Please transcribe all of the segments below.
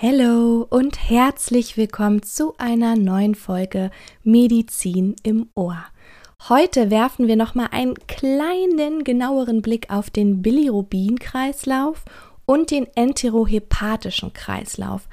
Hallo und herzlich willkommen zu einer neuen Folge Medizin im Ohr. Heute werfen wir noch mal einen kleinen genaueren Blick auf den Bilirubin-Kreislauf und den enterohepatischen Kreislauf.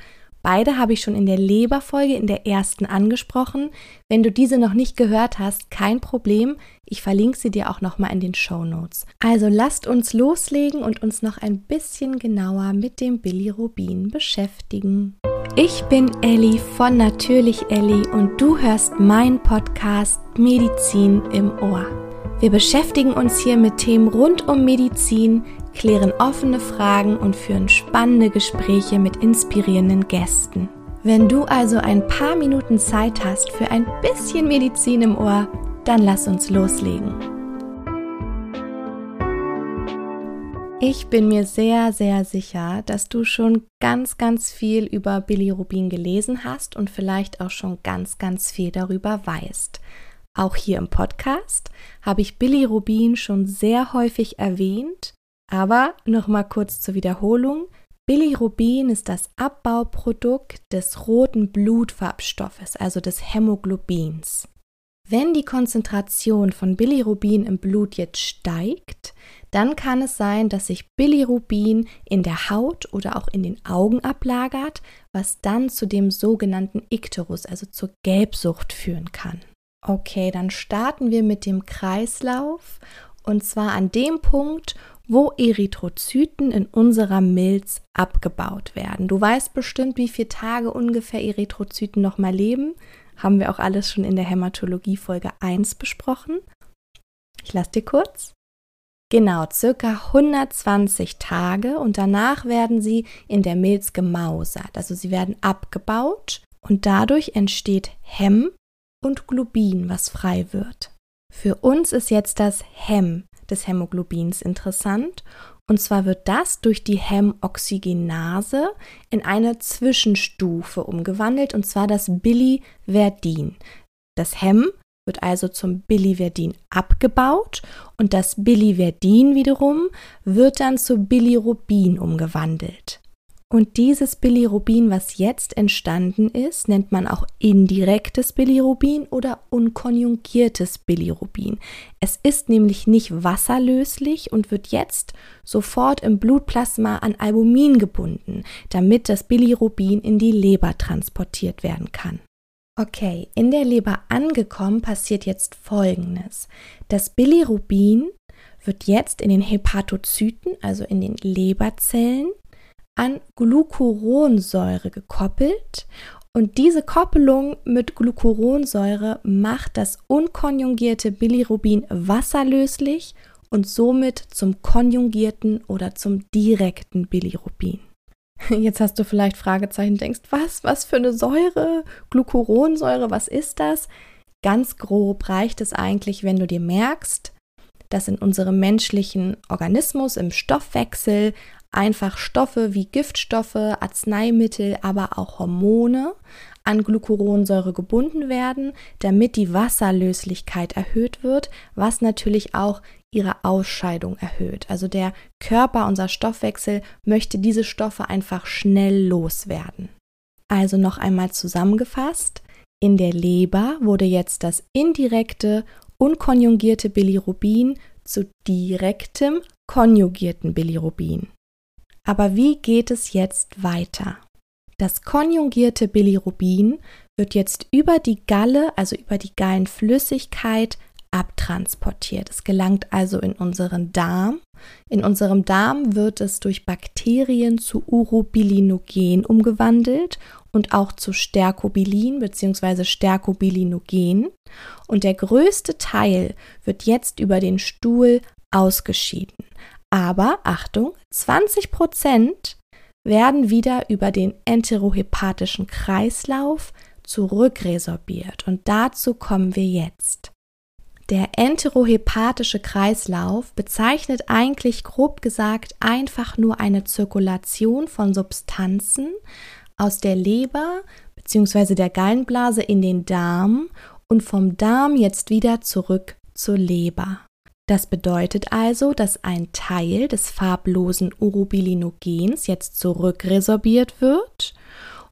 Beide habe ich schon in der Leberfolge in der ersten angesprochen. Wenn du diese noch nicht gehört hast, kein Problem. Ich verlinke sie dir auch noch mal in den Show Notes. Also lasst uns loslegen und uns noch ein bisschen genauer mit dem Bilirubin beschäftigen. Ich bin Elli von Natürlich Elli und du hörst meinen Podcast Medizin im Ohr. Wir beschäftigen uns hier mit Themen rund um Medizin, klären offene Fragen und führen spannende Gespräche mit inspirierenden Gästen. Wenn du also ein paar Minuten Zeit hast für ein bisschen Medizin im Ohr, dann lass uns loslegen. Ich bin mir sehr, sehr sicher, dass du schon ganz, ganz viel über Bilirubin gelesen hast und vielleicht auch schon ganz, ganz viel darüber weißt. Auch hier im Podcast habe ich Bilirubin schon sehr häufig erwähnt aber nochmal kurz zur Wiederholung. Bilirubin ist das Abbauprodukt des roten Blutfarbstoffes, also des Hämoglobins. Wenn die Konzentration von Bilirubin im Blut jetzt steigt, dann kann es sein, dass sich Bilirubin in der Haut oder auch in den Augen ablagert, was dann zu dem sogenannten Ikterus, also zur Gelbsucht führen kann. Okay, dann starten wir mit dem Kreislauf und zwar an dem Punkt, wo Erythrozyten in unserer Milz abgebaut werden. Du weißt bestimmt, wie viele Tage ungefähr Erythrozyten noch mal leben. Haben wir auch alles schon in der Hämatologie Folge 1 besprochen. Ich lasse dir kurz. Genau, circa 120 Tage und danach werden sie in der Milz gemausert. Also sie werden abgebaut und dadurch entsteht Hem und Globin, was frei wird. Für uns ist jetzt das Hem des Hämoglobins interessant. Und zwar wird das durch die Hämoxygenase in eine Zwischenstufe umgewandelt, und zwar das Biliverdin. Das Hem wird also zum Biliverdin abgebaut und das Biliverdin wiederum wird dann zu Bilirubin umgewandelt. Und dieses Bilirubin, was jetzt entstanden ist, nennt man auch indirektes Bilirubin oder unkonjugiertes Bilirubin. Es ist nämlich nicht wasserlöslich und wird jetzt sofort im Blutplasma an Albumin gebunden, damit das Bilirubin in die Leber transportiert werden kann. Okay, in der Leber angekommen passiert jetzt Folgendes. Das Bilirubin wird jetzt in den Hepatozyten, also in den Leberzellen, an Glucuronsäure gekoppelt und diese Koppelung mit Glucuronsäure macht das unkonjugierte Bilirubin wasserlöslich und somit zum konjugierten oder zum direkten Bilirubin. Jetzt hast du vielleicht Fragezeichen, denkst, was, was für eine Säure? Glucuronsäure, was ist das? Ganz grob reicht es eigentlich, wenn du dir merkst, dass in unserem menschlichen Organismus, im Stoffwechsel einfach Stoffe wie Giftstoffe, Arzneimittel, aber auch Hormone an Glucuronsäure gebunden werden, damit die Wasserlöslichkeit erhöht wird, was natürlich auch ihre Ausscheidung erhöht. Also der Körper, unser Stoffwechsel möchte diese Stoffe einfach schnell loswerden. Also noch einmal zusammengefasst, in der Leber wurde jetzt das indirekte, unkonjugierte Bilirubin zu direktem, konjugierten Bilirubin. Aber wie geht es jetzt weiter? Das konjugierte Bilirubin wird jetzt über die Galle, also über die Gallenflüssigkeit, abtransportiert. Es gelangt also in unseren Darm. In unserem Darm wird es durch Bakterien zu Urobilinogen umgewandelt und auch zu Stercobilin bzw. Stercobilinogen. Und der größte Teil wird jetzt über den Stuhl ausgeschieden. Aber Achtung, 20 Prozent werden wieder über den enterohepatischen Kreislauf zurückresorbiert. Und dazu kommen wir jetzt. Der enterohepatische Kreislauf bezeichnet eigentlich grob gesagt einfach nur eine Zirkulation von Substanzen aus der Leber bzw. der Gallenblase in den Darm und vom Darm jetzt wieder zurück zur Leber. Das bedeutet also, dass ein Teil des farblosen Urobilinogens jetzt zurückresorbiert wird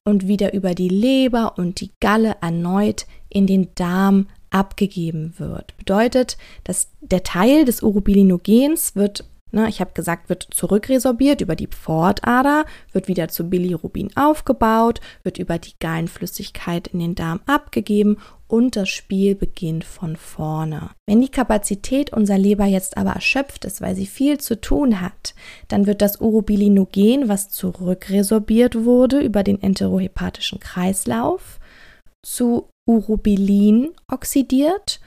und wieder über die Leber und die Galle erneut in den Darm abgegeben wird. Bedeutet, dass der Teil des Urobilinogens wird Ne, ich habe gesagt, wird zurückresorbiert über die Pfortader, wird wieder zu Bilirubin aufgebaut, wird über die Gallenflüssigkeit in den Darm abgegeben und das Spiel beginnt von vorne. Wenn die Kapazität unserer Leber jetzt aber erschöpft ist, weil sie viel zu tun hat, dann wird das Urobilinogen, was zurückresorbiert wurde über den enterohepatischen Kreislauf, zu Urobilin oxidiert,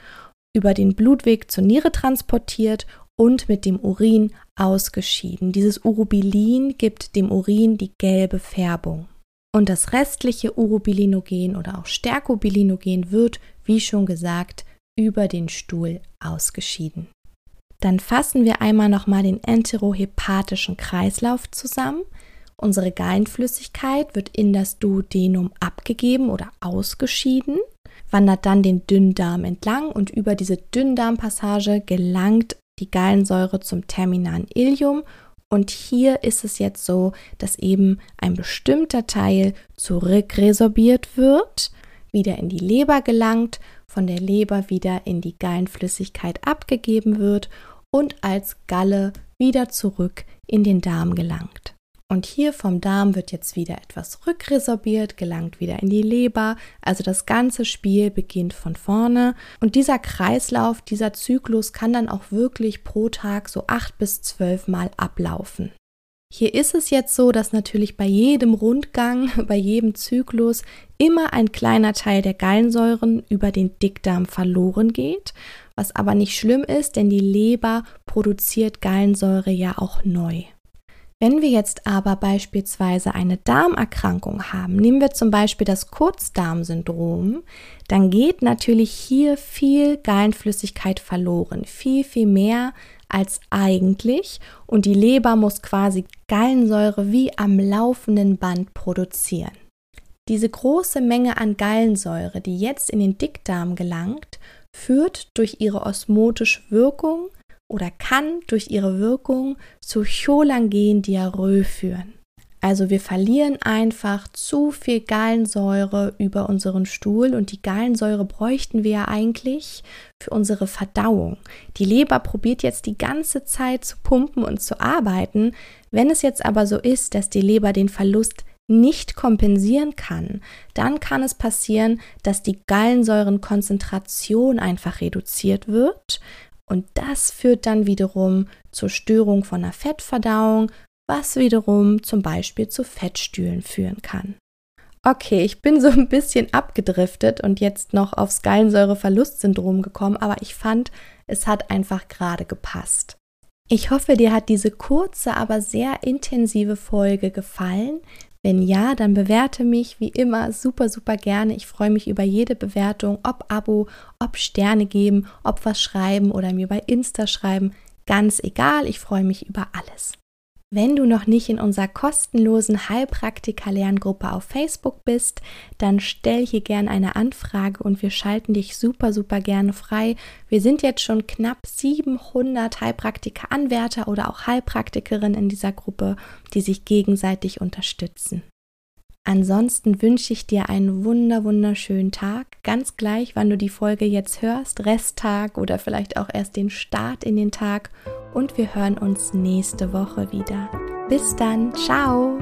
über den Blutweg zur Niere transportiert und mit dem Urin ausgeschieden. Dieses Urobilin gibt dem Urin die gelbe Färbung. Und das restliche Urobilinogen oder auch Sterkobilinogen wird, wie schon gesagt, über den Stuhl ausgeschieden. Dann fassen wir einmal nochmal den enterohepatischen Kreislauf zusammen. Unsere Gallenflüssigkeit wird in das Duodenum abgegeben oder ausgeschieden, wandert dann den Dünndarm entlang und über diese Dünndarmpassage gelangt die Gallensäure zum terminalen Ilium und hier ist es jetzt so, dass eben ein bestimmter Teil zurückresorbiert wird, wieder in die Leber gelangt, von der Leber wieder in die Gallenflüssigkeit abgegeben wird und als Galle wieder zurück in den Darm gelangt. Und hier vom Darm wird jetzt wieder etwas rückresorbiert, gelangt wieder in die Leber. Also das ganze Spiel beginnt von vorne. Und dieser Kreislauf, dieser Zyklus kann dann auch wirklich pro Tag so acht bis zwölf Mal ablaufen. Hier ist es jetzt so, dass natürlich bei jedem Rundgang, bei jedem Zyklus immer ein kleiner Teil der Gallensäuren über den Dickdarm verloren geht, was aber nicht schlimm ist, denn die Leber produziert Gallensäure ja auch neu. Wenn wir jetzt aber beispielsweise eine Darmerkrankung haben, nehmen wir zum Beispiel das Kurzdarmsyndrom, dann geht natürlich hier viel Gallenflüssigkeit verloren, viel, viel mehr als eigentlich und die Leber muss quasi Gallensäure wie am laufenden Band produzieren. Diese große Menge an Gallensäure, die jetzt in den Dickdarm gelangt, führt durch ihre osmotische Wirkung oder kann durch ihre Wirkung zu Cholangendiarrhoe führen. Also wir verlieren einfach zu viel Gallensäure über unseren Stuhl und die Gallensäure bräuchten wir ja eigentlich für unsere Verdauung. Die Leber probiert jetzt die ganze Zeit zu pumpen und zu arbeiten. Wenn es jetzt aber so ist, dass die Leber den Verlust nicht kompensieren kann, dann kann es passieren, dass die Gallensäurenkonzentration einfach reduziert wird, und das führt dann wiederum zur Störung von der Fettverdauung, was wiederum zum Beispiel zu Fettstühlen führen kann. Okay, ich bin so ein bisschen abgedriftet und jetzt noch aufs Gallensäureverlustsyndrom gekommen, aber ich fand, es hat einfach gerade gepasst. Ich hoffe, dir hat diese kurze, aber sehr intensive Folge gefallen. Wenn ja, dann bewerte mich wie immer super, super gerne. Ich freue mich über jede Bewertung, ob Abo, ob Sterne geben, ob was schreiben oder mir bei Insta schreiben. Ganz egal, ich freue mich über alles. Wenn du noch nicht in unserer kostenlosen Heilpraktiker-Lerngruppe auf Facebook bist, dann stell hier gerne eine Anfrage und wir schalten dich super, super gerne frei. Wir sind jetzt schon knapp 700 Heilpraktiker-Anwärter oder auch Heilpraktikerinnen in dieser Gruppe, die sich gegenseitig unterstützen. Ansonsten wünsche ich dir einen wunder wunderschönen Tag, ganz gleich, wann du die Folge jetzt hörst, Resttag oder vielleicht auch erst den Start in den Tag und wir hören uns nächste Woche wieder. Bis dann, ciao!